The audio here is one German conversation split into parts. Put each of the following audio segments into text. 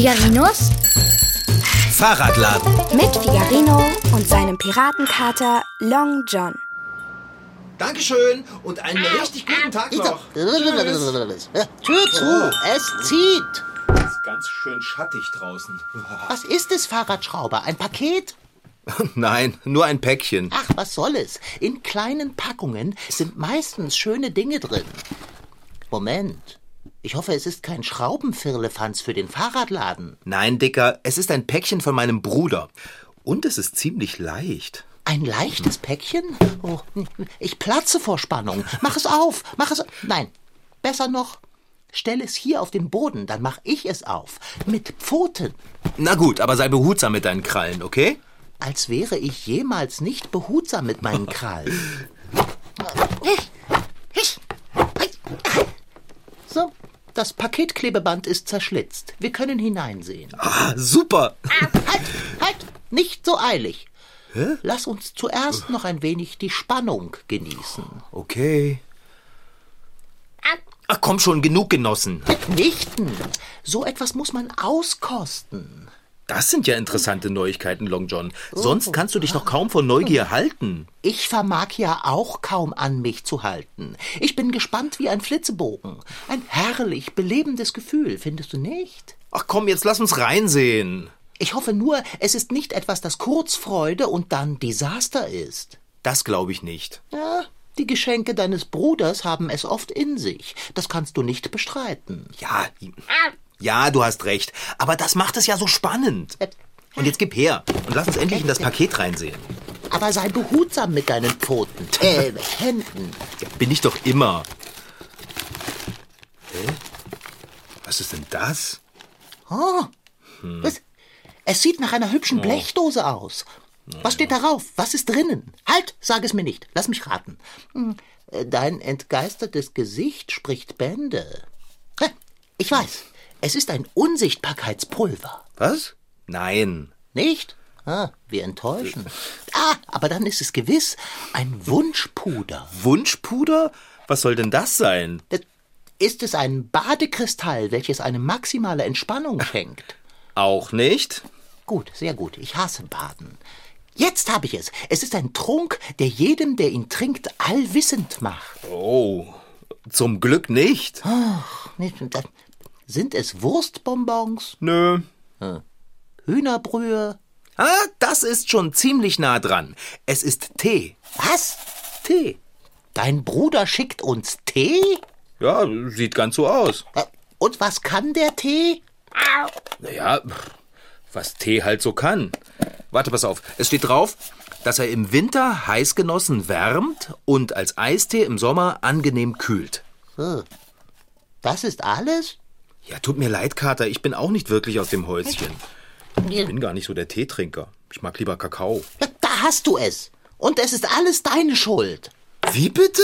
Figarinos Fahrradladen. mit Figarino und seinem Piratenkater Long John. Dankeschön und einen richtig guten Tag noch. Tür zu, es zieht. Es ist ganz schön schattig draußen. Was ist es, Fahrradschrauber? Ein Paket? Nein, nur ein Päckchen. Ach, was soll es? In kleinen Packungen sind meistens schöne Dinge drin. Moment. Ich hoffe, es ist kein Schraubenfirlefanz für den Fahrradladen. Nein, Dicker, es ist ein Päckchen von meinem Bruder. Und es ist ziemlich leicht. Ein leichtes Päckchen? Oh, ich platze vor Spannung. Mach es auf, mach es. Nein, besser noch. Stell es hier auf den Boden, dann mach ich es auf. Mit Pfoten. Na gut, aber sei behutsam mit deinen Krallen, okay? Als wäre ich jemals nicht behutsam mit meinen Krallen. So, das Paketklebeband ist zerschlitzt. Wir können hineinsehen. Ah, super. Halt, halt, nicht so eilig. Lass uns zuerst noch ein wenig die Spannung genießen. Okay. Ach komm schon, genug genossen. Mitnichten. So etwas muss man auskosten. Das sind ja interessante Neuigkeiten, Long John. Sonst kannst du dich doch kaum vor Neugier halten. Ich vermag ja auch kaum an mich zu halten. Ich bin gespannt wie ein Flitzebogen. Ein herrlich belebendes Gefühl, findest du nicht? Ach komm, jetzt lass uns reinsehen. Ich hoffe nur, es ist nicht etwas, das kurz Freude und dann Desaster ist. Das glaube ich nicht. Ja, die Geschenke deines Bruders haben es oft in sich. Das kannst du nicht bestreiten. Ja, ja, du hast recht. Aber das macht es ja so spannend. Und jetzt gib her und lass uns endlich in das Paket reinsehen. Aber sei behutsam mit deinen Pfoten. Äh, Händen. Ja, bin ich doch immer. Hä? Was ist denn das? Oh, was? Es sieht nach einer hübschen Blechdose aus. Was steht darauf? Was ist drinnen? Halt, sag es mir nicht. Lass mich raten. Hm, äh, Dein entgeistertes Gesicht spricht Bände. Hä, Ich weiß. Es ist ein Unsichtbarkeitspulver. Was? Nein. Nicht? Ah, wir enttäuschen. Ah, aber dann ist es gewiss ein Wunschpuder. Wunschpuder? Was soll denn das sein? Ist es ein Badekristall, welches eine maximale Entspannung schenkt? Auch nicht? Gut, sehr gut. Ich hasse Baden. Jetzt habe ich es. Es ist ein Trunk, der jedem, der ihn trinkt, allwissend macht. Oh, zum Glück nicht. Nicht- da- Sind es Wurstbonbons, Nö. Hühnerbrühe? Ah, das ist schon ziemlich nah dran. Es ist Tee. Was? Tee? Dein Bruder schickt uns Tee? Ja, sieht ganz so aus. Äh, Und was kann der Tee? Naja, was Tee halt so kann. Warte, pass auf. Es steht drauf, dass er im Winter heiß genossen wärmt und als Eistee im Sommer angenehm kühlt. Das ist alles? Ja, tut mir leid, Kater, ich bin auch nicht wirklich aus dem Häuschen. Ich bin gar nicht so der Teetrinker. Ich mag lieber Kakao. Ja, da hast du es. Und es ist alles deine Schuld. Wie bitte?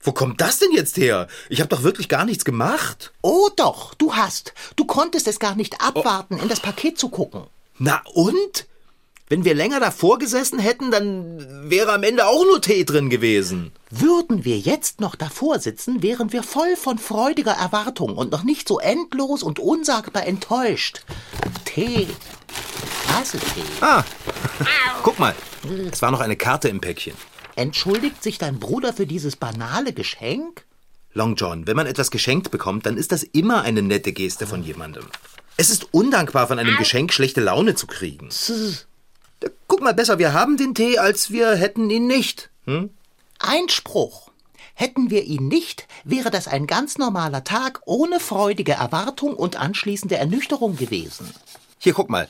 Wo kommt das denn jetzt her? Ich habe doch wirklich gar nichts gemacht. Oh doch, du hast. Du konntest es gar nicht abwarten, in das Paket zu gucken. Na und? Wenn wir länger davor gesessen hätten, dann wäre am Ende auch nur Tee drin gewesen. Würden wir jetzt noch davor sitzen, wären wir voll von freudiger Erwartung und noch nicht so endlos und unsagbar enttäuscht. Tee. Hasse Tee. Ah, guck mal. Es war noch eine Karte im Päckchen. Entschuldigt sich dein Bruder für dieses banale Geschenk? Long John, wenn man etwas geschenkt bekommt, dann ist das immer eine nette Geste von jemandem. Es ist undankbar, von einem Geschenk schlechte Laune zu kriegen. Guck mal besser, wir haben den Tee, als wir hätten ihn nicht. Hm? Einspruch. Hätten wir ihn nicht, wäre das ein ganz normaler Tag ohne freudige Erwartung und anschließende Ernüchterung gewesen. Hier, guck mal.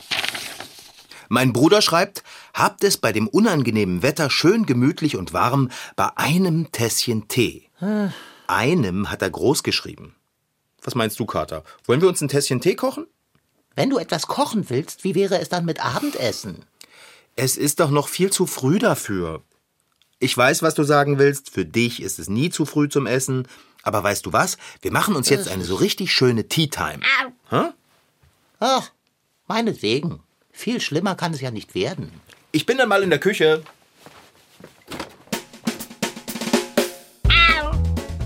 Mein Bruder schreibt, habt es bei dem unangenehmen Wetter schön gemütlich und warm bei einem Tässchen Tee. Einem hat er groß geschrieben. Was meinst du, Kater? Wollen wir uns ein Tässchen Tee kochen? Wenn du etwas kochen willst, wie wäre es dann mit Abendessen? Es ist doch noch viel zu früh dafür. Ich weiß, was du sagen willst. Für dich ist es nie zu früh zum Essen. Aber weißt du was? Wir machen uns jetzt eine so richtig schöne Tea Time. Hä? Ach, meinetwegen. Viel schlimmer kann es ja nicht werden. Ich bin dann mal in der Küche.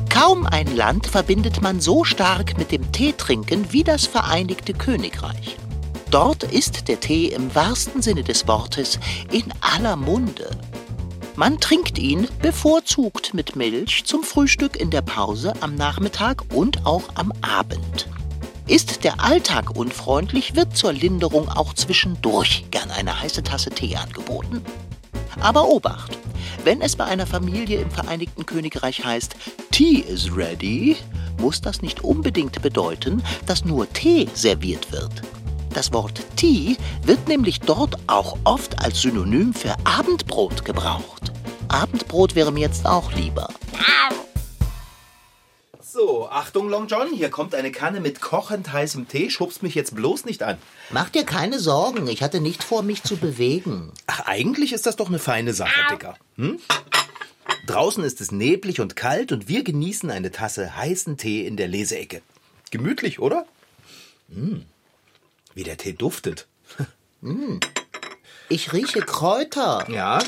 Kaum ein Land verbindet man so stark mit dem Teetrinken wie das Vereinigte Königreich. Dort ist der Tee im wahrsten Sinne des Wortes in aller Munde. Man trinkt ihn bevorzugt mit Milch zum Frühstück in der Pause am Nachmittag und auch am Abend. Ist der Alltag unfreundlich, wird zur Linderung auch zwischendurch gern eine heiße Tasse Tee angeboten. Aber Obacht! Wenn es bei einer Familie im Vereinigten Königreich heißt, Tea is ready, muss das nicht unbedingt bedeuten, dass nur Tee serviert wird. Das Wort Tea wird nämlich dort auch oft als Synonym für Abendbrot gebraucht. Abendbrot wäre mir jetzt auch lieber. So, Achtung, Long John, hier kommt eine Kanne mit kochend heißem Tee. Schubst mich jetzt bloß nicht an. Mach dir keine Sorgen, ich hatte nicht vor, mich zu bewegen. Ach, eigentlich ist das doch eine feine Sache, Dicker. Hm? Draußen ist es neblig und kalt und wir genießen eine Tasse heißen Tee in der Leseecke. Gemütlich, oder? Hm. Wie der Tee duftet. Ich rieche Kräuter. Ja.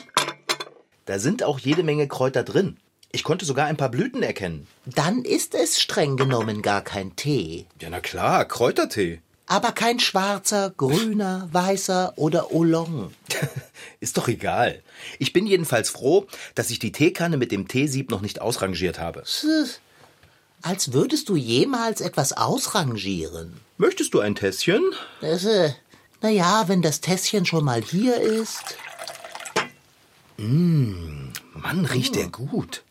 Da sind auch jede Menge Kräuter drin. Ich konnte sogar ein paar Blüten erkennen. Dann ist es streng genommen gar kein Tee. Ja, na klar, Kräutertee. Aber kein schwarzer, grüner, weißer oder Oolong. Ist doch egal. Ich bin jedenfalls froh, dass ich die Teekanne mit dem Teesieb noch nicht ausrangiert habe. Als würdest du jemals etwas ausrangieren. Möchtest du ein Tässchen? Das, äh, na ja, wenn das Tässchen schon mal hier ist. Mann, riecht der gut.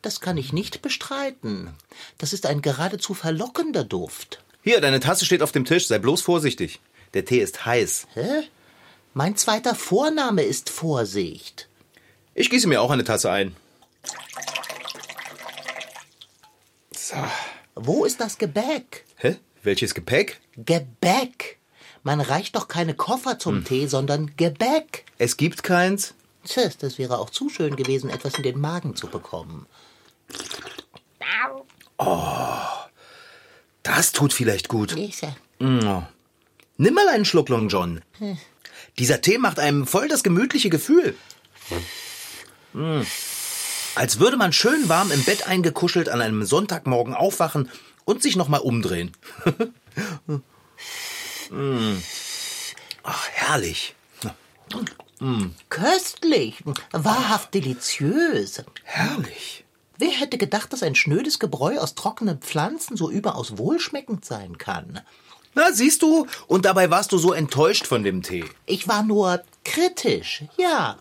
Das kann ich nicht bestreiten. Das ist ein geradezu verlockender Duft. Hier, deine Tasse steht auf dem Tisch. Sei bloß vorsichtig. Der Tee ist heiß. Hä? Mein zweiter Vorname ist Vorsicht. Ich gieße mir auch eine Tasse ein. So. Wo ist das Gebäck? Hä? Welches Gepäck? Gebäck. Man reicht doch keine Koffer zum Tee, sondern Gebäck. Es gibt keins. Tja, das wäre auch zu schön gewesen, etwas in den Magen zu bekommen. Das tut vielleicht gut. Äh, Nimm mal einen Schluck Long John. Dieser Tee macht einem voll das gemütliche Gefühl. Mm. Als würde man schön warm im Bett eingekuschelt an einem Sonntagmorgen aufwachen und sich nochmal umdrehen. Mm. Ach, herrlich. Köstlich, wahrhaft deliziös. Herrlich. Wer hätte gedacht, dass ein schnödes Gebräu aus trockenen Pflanzen so überaus wohlschmeckend sein kann? Na, siehst du? Und dabei warst du so enttäuscht von dem Tee. Ich war nur kritisch, ja.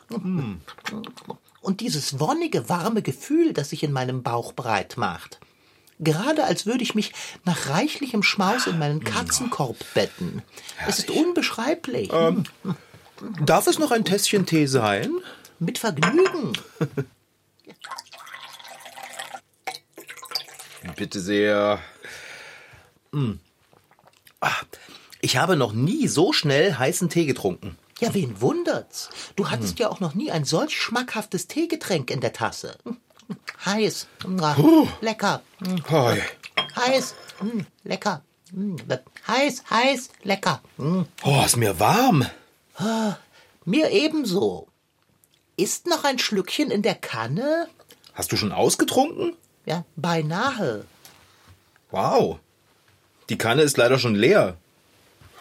Und dieses wonnige, warme Gefühl, das sich in meinem Bauch breit macht. Gerade als würde ich mich nach reichlichem Schmaus in meinen Katzenkorb betten. Es ist unbeschreiblich. Darf es noch ein Tässchen Tee sein? Mit Vergnügen. Bitte sehr. Mm. Ah, Ich habe noch nie so schnell heißen Tee getrunken. Ja, wen wundert's? Du hattest ja auch noch nie ein solch schmackhaftes Teegetränk in der Tasse. Heiß, Ah, lecker, Oh, heiß, mm, lecker, heiß, heiß, lecker. Oh, ist mir warm. Mir ebenso. Ist noch ein Schlückchen in der Kanne? Hast du schon ausgetrunken? Ja, beinahe. Wow. Die Kanne ist leider schon leer.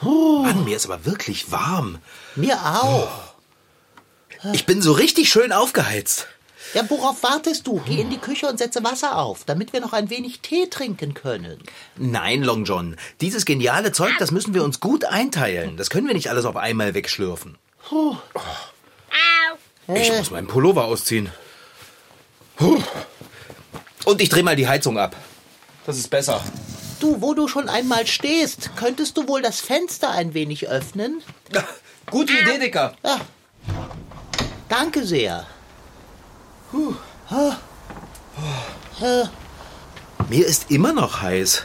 Mann, mir ist aber wirklich warm. Mir auch. Ich bin so richtig schön aufgeheizt. Ja, worauf wartest du? Geh in die Küche und setze Wasser auf, damit wir noch ein wenig Tee trinken können. Nein, Long John. Dieses geniale Zeug, das müssen wir uns gut einteilen. Das können wir nicht alles auf einmal wegschlürfen. Oh. Ich muss meinen Pullover ausziehen. Und ich drehe mal die Heizung ab. Das ist besser. Du, wo du schon einmal stehst, könntest du wohl das Fenster ein wenig öffnen? Gute Idee, Dicker. Ja. Danke sehr. Mir ist immer noch heiß.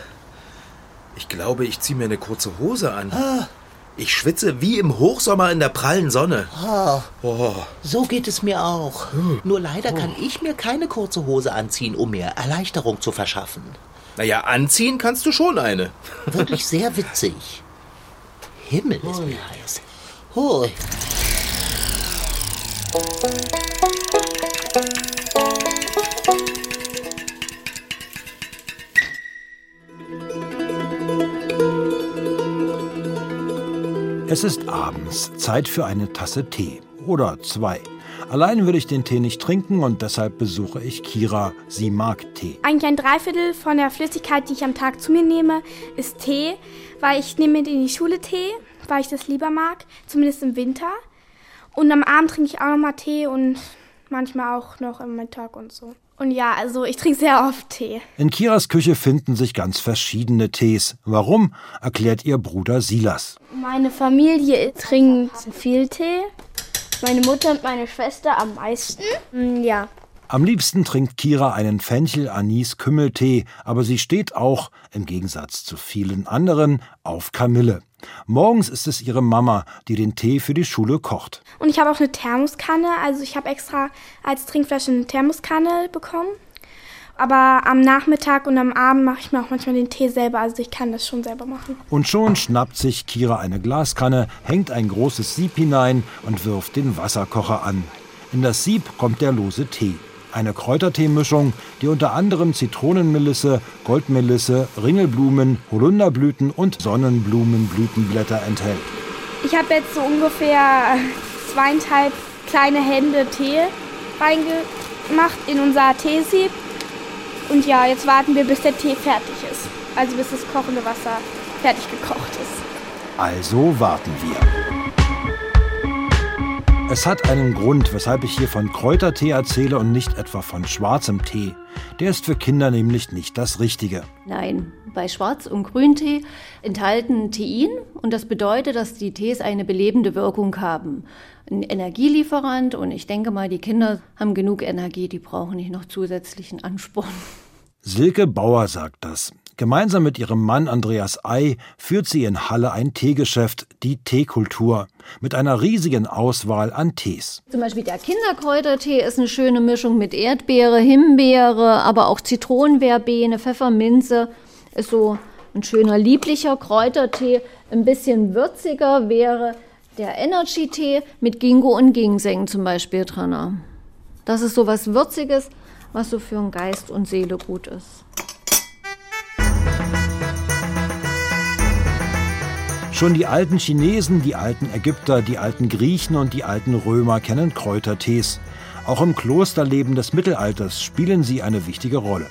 Ich glaube, ich ziehe mir eine kurze Hose an. Ich schwitze wie im Hochsommer in der prallen Sonne. Oh. So geht es mir auch. Nur leider kann ich mir keine kurze Hose anziehen, um mir Erleichterung zu verschaffen. Naja, anziehen kannst du schon eine. Wirklich sehr witzig. Himmel ist mir heiß. Hui. Es ist abends, Zeit für eine Tasse Tee oder zwei. Allein würde ich den Tee nicht trinken und deshalb besuche ich Kira. Sie mag Tee. Eigentlich ein Dreiviertel von der Flüssigkeit, die ich am Tag zu mir nehme, ist Tee, weil ich nehme mit in die Schule Tee, weil ich das lieber mag, zumindest im Winter. Und am Abend trinke ich auch noch mal Tee und manchmal auch noch im Mittag und so. Und ja, also ich trinke sehr oft Tee. In Kiras Küche finden sich ganz verschiedene Tees. Warum, erklärt ihr Bruder Silas. Meine Familie trinkt viel Tee. Meine Mutter und meine Schwester am meisten. Mm, Ja. Am liebsten trinkt Kira einen Fenchel-Anis-Kümmeltee, aber sie steht auch, im Gegensatz zu vielen anderen, auf Kamille. Morgens ist es ihre Mama, die den Tee für die Schule kocht. Und ich habe auch eine Thermoskanne. Also ich habe extra als Trinkflasche eine Thermoskanne bekommen. Aber am Nachmittag und am Abend mache ich mir auch manchmal den Tee selber. Also ich kann das schon selber machen. Und schon schnappt sich Kira eine Glaskanne, hängt ein großes Sieb hinein und wirft den Wasserkocher an. In das Sieb kommt der lose Tee. Eine Kräuterteemischung, die unter anderem Zitronenmelisse, Goldmelisse, Ringelblumen, Holunderblüten und Sonnenblumenblütenblätter enthält. Ich habe jetzt so ungefähr zweieinhalb kleine Hände Tee reingemacht in unser Teesieb. Und ja, jetzt warten wir, bis der Tee fertig ist. Also bis das kochende Wasser fertig gekocht ist. Also warten wir. Es hat einen Grund, weshalb ich hier von Kräutertee erzähle und nicht etwa von schwarzem Tee. Der ist für Kinder nämlich nicht das Richtige. Nein, bei Schwarz- und Grüntee enthalten Tein und das bedeutet, dass die Tees eine belebende Wirkung haben. Ein Energielieferant und ich denke mal, die Kinder haben genug Energie, die brauchen nicht noch zusätzlichen Ansporn. Silke Bauer sagt das. Gemeinsam mit ihrem Mann Andreas Ei führt sie in Halle ein Teegeschäft, die Teekultur, mit einer riesigen Auswahl an Tees. Zum Beispiel der Kinderkräutertee ist eine schöne Mischung mit Erdbeere, Himbeere, aber auch Zitronenverbene, Pfefferminze. Ist so ein schöner, lieblicher Kräutertee. Ein bisschen würziger wäre der Energy-Tee mit Ginkgo und Ginseng zum Beispiel drin. Das ist so was Würziges, was so für den Geist und Seele gut ist. Schon die alten Chinesen, die alten Ägypter, die alten Griechen und die alten Römer kennen Kräutertees. Auch im Klosterleben des Mittelalters spielen sie eine wichtige Rolle.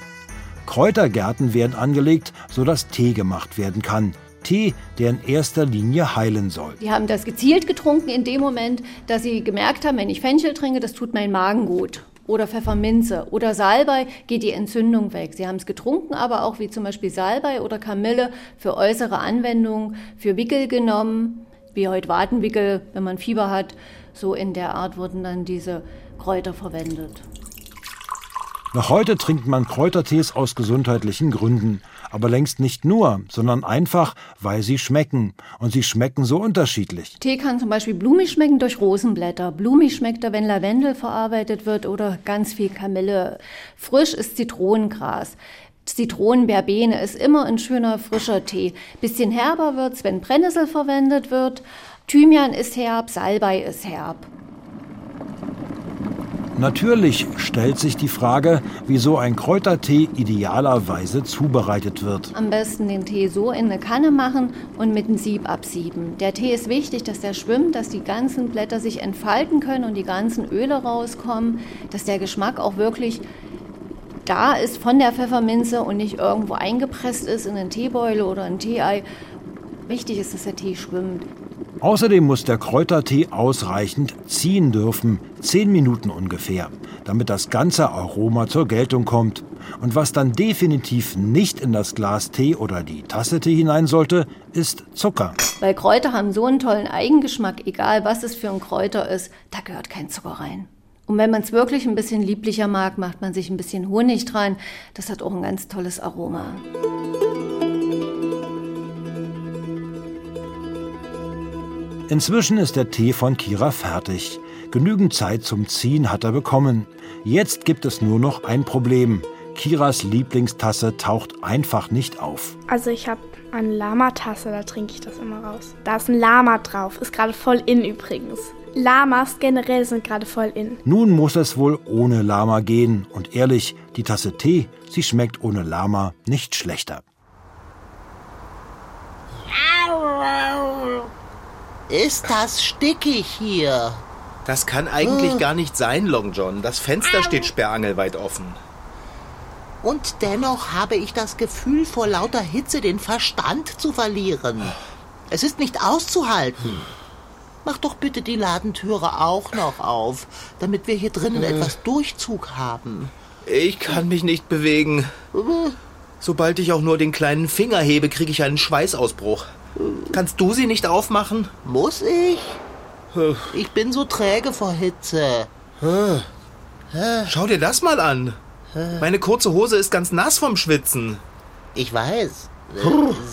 Kräutergärten werden angelegt, sodass Tee gemacht werden kann. Tee, der in erster Linie heilen soll. Die haben das gezielt getrunken in dem Moment, dass sie gemerkt haben, wenn ich Fenchel trinke, das tut mein Magen gut. Oder Pfefferminze oder Salbei geht die Entzündung weg. Sie haben es getrunken, aber auch wie zum Beispiel Salbei oder Kamille für äußere Anwendungen, für Wickel genommen, wie heute Wadenwickel, wenn man Fieber hat. So in der Art wurden dann diese Kräuter verwendet. Noch heute trinkt man Kräutertees aus gesundheitlichen Gründen. Aber längst nicht nur, sondern einfach, weil sie schmecken. Und sie schmecken so unterschiedlich. Tee kann zum Beispiel blumig schmecken durch Rosenblätter. Blumig schmeckt er, wenn Lavendel verarbeitet wird oder ganz viel Kamille. Frisch ist Zitronengras. Zitronenverbene ist immer ein schöner frischer Tee. Bisschen herber wird's, wenn Brennnessel verwendet wird. Thymian ist herb, Salbei ist herb. Natürlich stellt sich die Frage, wieso ein Kräutertee idealerweise zubereitet wird. Am besten den Tee so in eine Kanne machen und mit dem Sieb absieben. Der Tee ist wichtig, dass der schwimmt, dass die ganzen Blätter sich entfalten können und die ganzen Öle rauskommen, dass der Geschmack auch wirklich da ist von der Pfefferminze und nicht irgendwo eingepresst ist in einen Teebeule oder ein Teeei. Wichtig ist, dass der Tee schwimmt. Außerdem muss der Kräutertee ausreichend ziehen dürfen, zehn Minuten ungefähr, damit das ganze Aroma zur Geltung kommt. Und was dann definitiv nicht in das Glas Tee oder die Tasse Tee hinein sollte, ist Zucker. Weil Kräuter haben so einen tollen Eigengeschmack, egal was es für ein Kräuter ist, da gehört kein Zucker rein. Und wenn man es wirklich ein bisschen lieblicher mag, macht man sich ein bisschen Honig dran. Das hat auch ein ganz tolles Aroma. Inzwischen ist der Tee von Kira fertig. Genügend Zeit zum Ziehen hat er bekommen. Jetzt gibt es nur noch ein Problem. Kiras Lieblingstasse taucht einfach nicht auf. Also ich habe eine Lama-Tasse, da trinke ich das immer raus. Da ist ein Lama drauf, ist gerade voll in übrigens. Lamas generell sind gerade voll in. Nun muss es wohl ohne Lama gehen. Und ehrlich, die Tasse Tee, sie schmeckt ohne Lama nicht schlechter. Ist das stickig hier? Das kann eigentlich gar nicht sein, Long John. Das Fenster steht sperrangelweit offen. Und dennoch habe ich das Gefühl, vor lauter Hitze den Verstand zu verlieren. Es ist nicht auszuhalten. Mach doch bitte die Ladentüre auch noch auf, damit wir hier drinnen etwas Durchzug haben. Ich kann mich nicht bewegen. Sobald ich auch nur den kleinen Finger hebe, kriege ich einen Schweißausbruch. Kannst du sie nicht aufmachen? Muss ich? Ich bin so träge vor Hitze. Schau dir das mal an. Meine kurze Hose ist ganz nass vom Schwitzen. Ich weiß.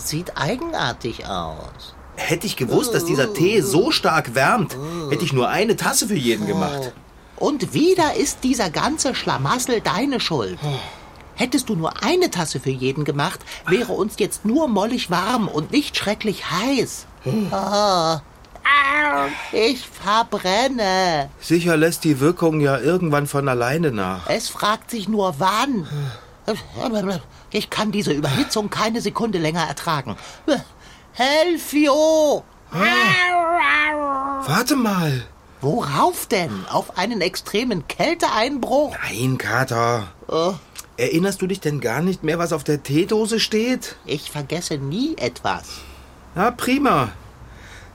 Sieht eigenartig aus. Hätte ich gewusst, dass dieser Tee so stark wärmt, hätte ich nur eine Tasse für jeden gemacht. Und wieder ist dieser ganze Schlamassel deine Schuld. Hättest du nur eine Tasse für jeden gemacht, wäre uns jetzt nur mollig warm und nicht schrecklich heiß. Ah. Au, ich verbrenne. Sicher lässt die Wirkung ja irgendwann von alleine nach. Es fragt sich nur wann. Ich kann diese Überhitzung keine Sekunde länger ertragen. Helfio! Warte mal. Worauf denn? Auf einen extremen Kälteeinbruch? Nein, Kater. Oh, Erinnerst du dich denn gar nicht mehr, was auf der Teedose steht? ich vergesse nie etwas. Na, prima.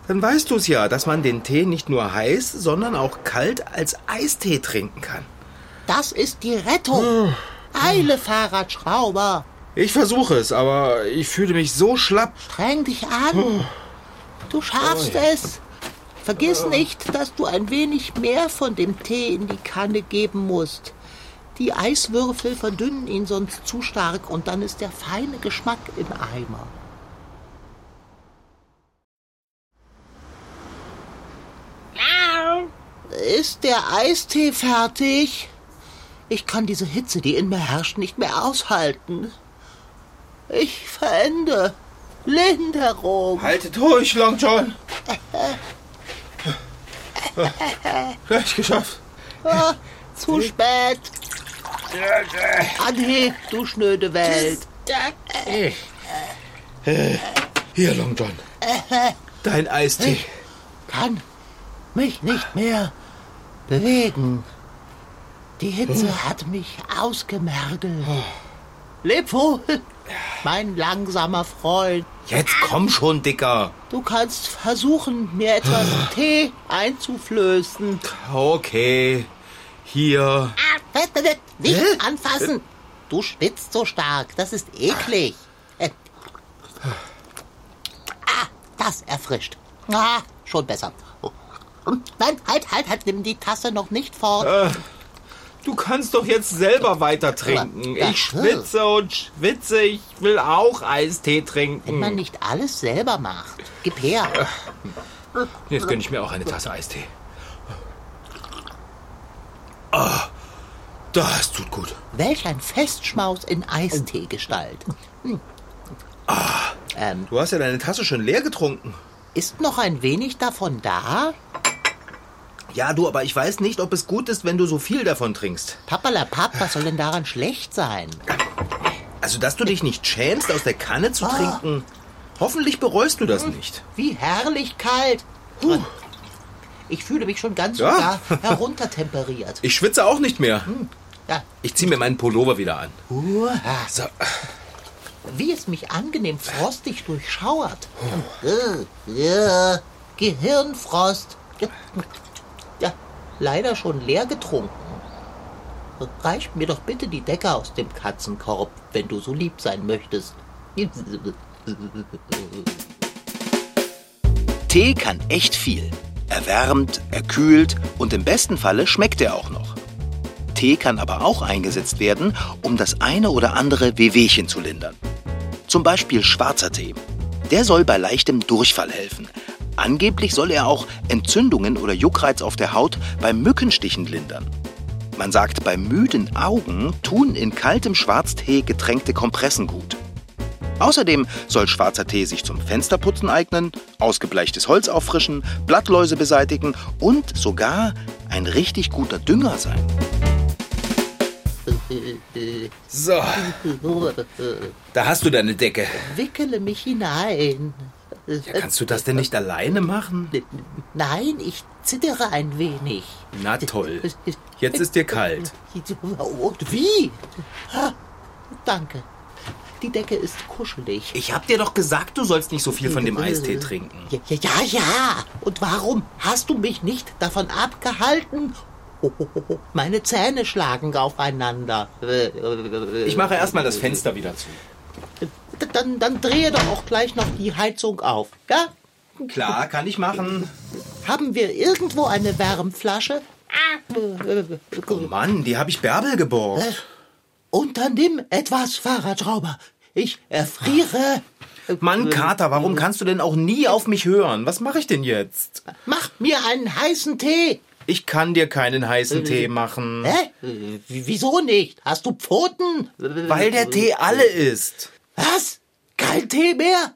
Dann weißt du's ja, dass man den Tee nicht nur heiß, sondern auch kalt als Eistee trinken kann. Das ist die Rettung. Eile, Fahrradschrauber. Ich versuche es, aber ich fühle mich so schlapp. Streng dich an. Du schaffst es. Vergiss nicht, dass du ein wenig mehr von dem Tee in die Kanne geben musst. Die Eiswürfel verdünnen ihn sonst zu stark und dann ist der feine Geschmack im Eimer. Ist der Eistee fertig? Ich kann diese Hitze, die in mir herrscht, nicht mehr aushalten. Ich verende. Linderung. Halte durch, Long John. Gleich geschafft. Ah, zu spät. Anhe, du schnöde Welt. Hier, Long John. Dein Eistee. Kann mich nicht mehr bewegen. Die Hitze hat mich ausgemergelt. Leb wohl, mein langsamer Freund. Jetzt komm schon, Dicker. Du kannst versuchen, mir etwas Tee einzuflößen. Okay. Hier. Ah, Nicht Hä? anfassen. Du schwitzt so stark. Das ist eklig. Äh. Ah, das erfrischt. Ah, schon besser. Nein, halt, halt, halt. Nimm die Tasse noch nicht fort. Du kannst doch jetzt selber weiter trinken. Ich schwitze und schwitze. Ich will auch Eistee Wenn trinken. man nicht alles selber macht. Gib her. Jetzt gönne ich mir auch eine Tasse Eistee. Ah, das tut gut. Welch ein Festschmaus in Eisteegestalt. Hm. Ähm, Du hast ja deine Tasse schon leer getrunken. ist noch ein wenig davon da? Ja, du, aber ich weiß nicht, ob es gut ist, wenn du so viel davon trinkst. Pappalapapp, was soll denn daran schlecht sein? Also, dass du dich nicht schämst, aus der Kanne zu trinken. Hoffentlich bereust du das nicht. Wie herrlich kalt. Huh. Ich fühle mich schon ganz Ja. und gar heruntertemperiert. Ich schwitze auch nicht mehr. Ja. Ich ziehe mir meinen Pullover wieder an. Uah, So, wie es mich angenehm frostig durchschauert. Äh, ja, Gehirnfrost. Ja, leider schon leer getrunken. Reich mir doch bitte die Decke aus dem Katzenkorb, wenn du so lieb sein möchtest. Tee kann echt viel. Er wärmt, er kühlt und im besten Falle schmeckt er auch noch. Tee kann aber auch eingesetzt werden, um das eine oder andere Wehwehchen zu lindern. Zum Beispiel schwarzer Tee. Der soll bei leichtem Durchfall helfen. Angeblich soll er auch Entzündungen oder Juckreiz auf der Haut beim Mückenstichen lindern. Man sagt, bei müden Augen tun in kaltem Schwarztee getränkte Kompressen gut. Außerdem soll schwarzer Tee sich zum Fensterputzen eignen, ausgebleichtes Holz auffrischen, Blattläuse beseitigen und sogar ein richtig guter Dünger sein. So, da hast du deine Decke. Wickele mich hinein. Ja, kannst du das denn nicht alleine machen? Nein, ich zittere ein wenig. Na toll. Jetzt ist dir kalt. Und wie? Ah, Danke. Die Decke ist kuschelig. Ich hab dir doch gesagt, du sollst nicht so viel von dem Eistee trinken. Ja, ja, ja, ja. Und warum hast du mich nicht davon abgehalten? Oh, oh, oh, Meine Zähne schlagen aufeinander. Ich mache erstmal das Fenster wieder zu. Dann, dann drehe doch auch gleich noch die Heizung auf. Ja? Klar, kann ich machen. Haben wir irgendwo eine Wärmflasche? Oh Mann, die habe ich Bärbel geborgt. Unternimm etwas, Fahrradschrauber. Ich erfriere. Mann, Kater, warum kannst du denn auch nie auf mich hören? Was mache ich denn jetzt? Mach mir einen heißen Tee. Ich kann dir keinen heißen Tee machen. Hä? W- Wieso nicht? Hast du Pfoten? Weil der Tee alle ist. Was? Kein Tee mehr?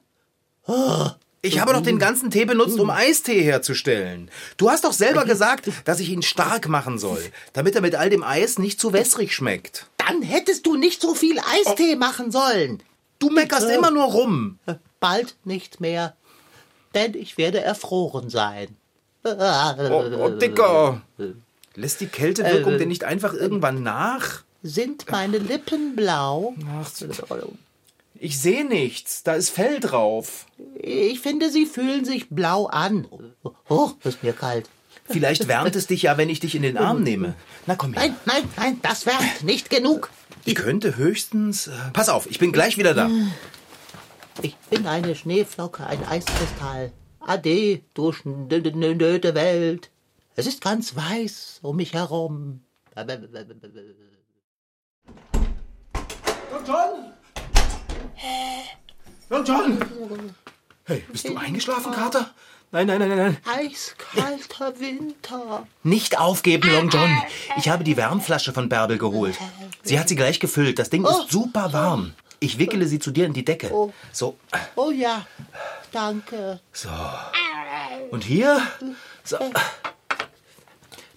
Ich habe doch den ganzen Tee benutzt, um Eistee herzustellen. Du hast doch selber gesagt, dass ich ihn stark machen soll, damit er mit all dem Eis nicht zu wässrig schmeckt. Dann hättest du nicht so viel Eistee machen sollen. Du meckerst immer nur rum. Bald nicht mehr. Denn ich werde erfroren sein. Oh, oh Dicker. Lässt die Kältewirkung denn nicht einfach irgendwann nach? Sind meine Lippen blau? Ich sehe nichts. Da ist Fell drauf. Ich finde, sie fühlen sich blau an. Oh, ist mir kalt. Vielleicht wärmt es dich ja, wenn ich dich in den Arm nehme. Na komm her. Nein, nein, nein, das wärmt nicht genug. Ich könnte höchstens. Äh, pass auf, ich bin gleich wieder da. Ich bin eine Schneeflocke, ein Eiskristall. Ade, du schnöde Welt. Es ist ganz weiß um mich herum. Long John! Long John! Hey, bist du eingeschlafen, Kater? Nein, nein, nein, nein, nein. Eiskalter Winter. Nicht aufgeben, Long John. Ich habe die Wärmflasche von Bärbel geholt. Sie hat sie gleich gefüllt. Das Ding ist super warm. Ich wickele sie zu dir in die Decke. So, Oh ja, danke. so. Und hier? So.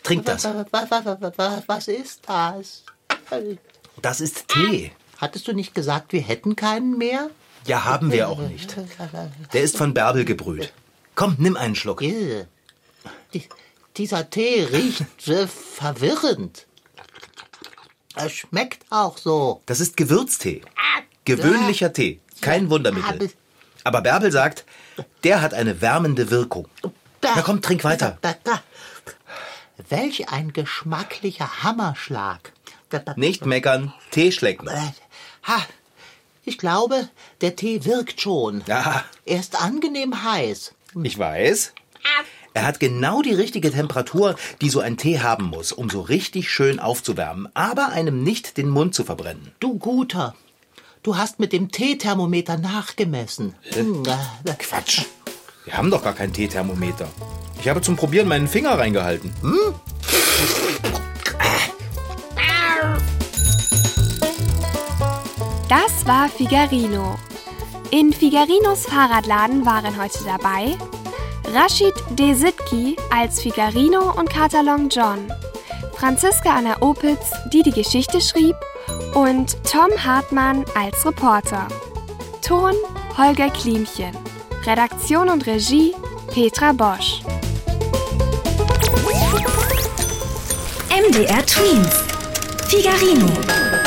Trink das. Was, ist das? Das ist Tee. Hattest du nicht gesagt, wir hätten keinen mehr? Ja, haben wir auch nicht. Der ist von Bärbel gebrüht. Komm, nimm einen Schluck. Die, dieser Tee riecht äh, verwirrend. Er schmeckt auch so. Das ist Gewürztee. Gewöhnlicher Tee. Kein Wundermittel. Aber Bärbel sagt, der hat eine wärmende Wirkung. Na komm, trink weiter. Welch ein geschmacklicher Hammerschlag. Nicht meckern, Tee schlecken. Ha, ich glaube, der Tee wirkt schon. Ja, Er ist angenehm heiß. Ich weiß. Er hat genau die richtige Temperatur, die so ein Tee haben muss, um so richtig schön aufzuwärmen, aber einem nicht den Mund zu verbrennen. Du Guter, du hast mit dem Teethermometer nachgemessen. Hm, äh, Quatsch. Wir haben doch gar kein Teethermometer. Ich habe zum Probieren meinen Finger reingehalten. Das war Figarino. In Figarinos Fahrradladen waren heute dabei Rashid Desitki als Figarino und Katalon John, Franziska Anna Opitz, die die Geschichte schrieb, und Tom Hartmann als Reporter. Ton Holger Klimchen. Redaktion und Regie Petra Bosch. MDR Twins. Figarino.